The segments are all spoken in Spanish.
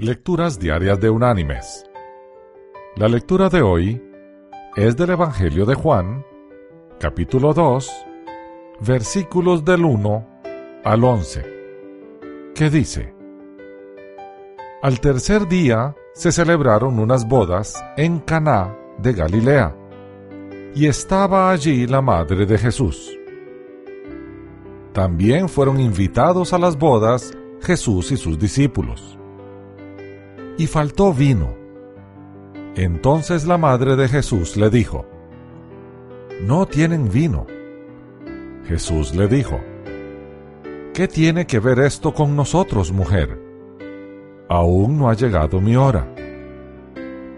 Lecturas Diarias de Unánimes. La lectura de hoy es del Evangelio de Juan, capítulo 2, versículos del 1 al 11, que dice, Al tercer día se celebraron unas bodas en Caná de Galilea, y estaba allí la madre de Jesús. También fueron invitados a las bodas Jesús y sus discípulos y faltó vino. Entonces la madre de Jesús le dijo, No tienen vino. Jesús le dijo, ¿Qué tiene que ver esto con nosotros, mujer? Aún no ha llegado mi hora.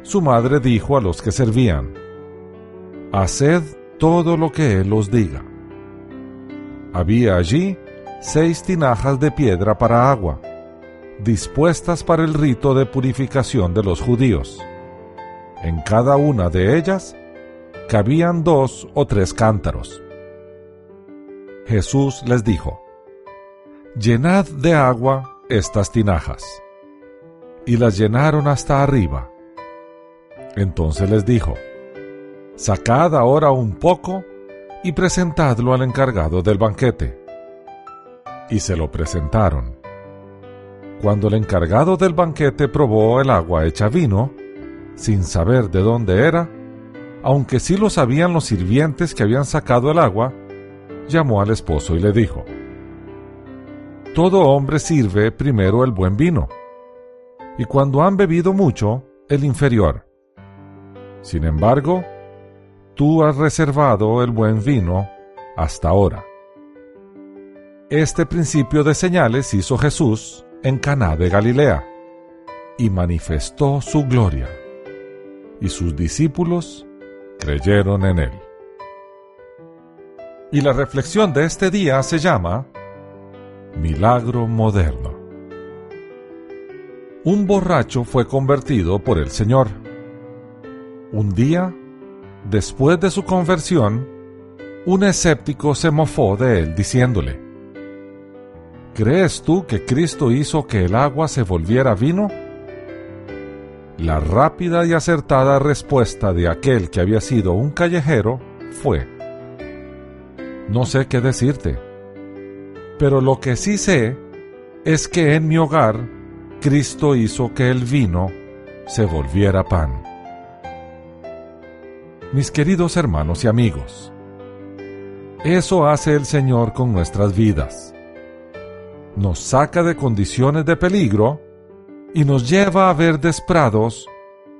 Su madre dijo a los que servían, Haced todo lo que Él os diga. Había allí seis tinajas de piedra para agua dispuestas para el rito de purificación de los judíos. En cada una de ellas cabían dos o tres cántaros. Jesús les dijo, Llenad de agua estas tinajas. Y las llenaron hasta arriba. Entonces les dijo, Sacad ahora un poco y presentadlo al encargado del banquete. Y se lo presentaron. Cuando el encargado del banquete probó el agua hecha vino, sin saber de dónde era, aunque sí lo sabían los sirvientes que habían sacado el agua, llamó al esposo y le dijo, Todo hombre sirve primero el buen vino, y cuando han bebido mucho, el inferior. Sin embargo, tú has reservado el buen vino hasta ahora. Este principio de señales hizo Jesús en Caná de Galilea y manifestó su gloria, y sus discípulos creyeron en él. Y la reflexión de este día se llama Milagro Moderno. Un borracho fue convertido por el Señor. Un día, después de su conversión, un escéptico se mofó de él diciéndole, ¿Crees tú que Cristo hizo que el agua se volviera vino? La rápida y acertada respuesta de aquel que había sido un callejero fue, no sé qué decirte, pero lo que sí sé es que en mi hogar Cristo hizo que el vino se volviera pan. Mis queridos hermanos y amigos, eso hace el Señor con nuestras vidas nos saca de condiciones de peligro y nos lleva a ver desprados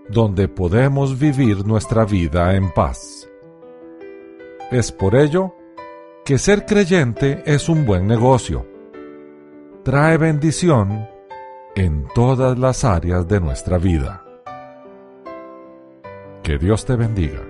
donde podemos vivir nuestra vida en paz. Es por ello que ser creyente es un buen negocio. Trae bendición en todas las áreas de nuestra vida. Que Dios te bendiga.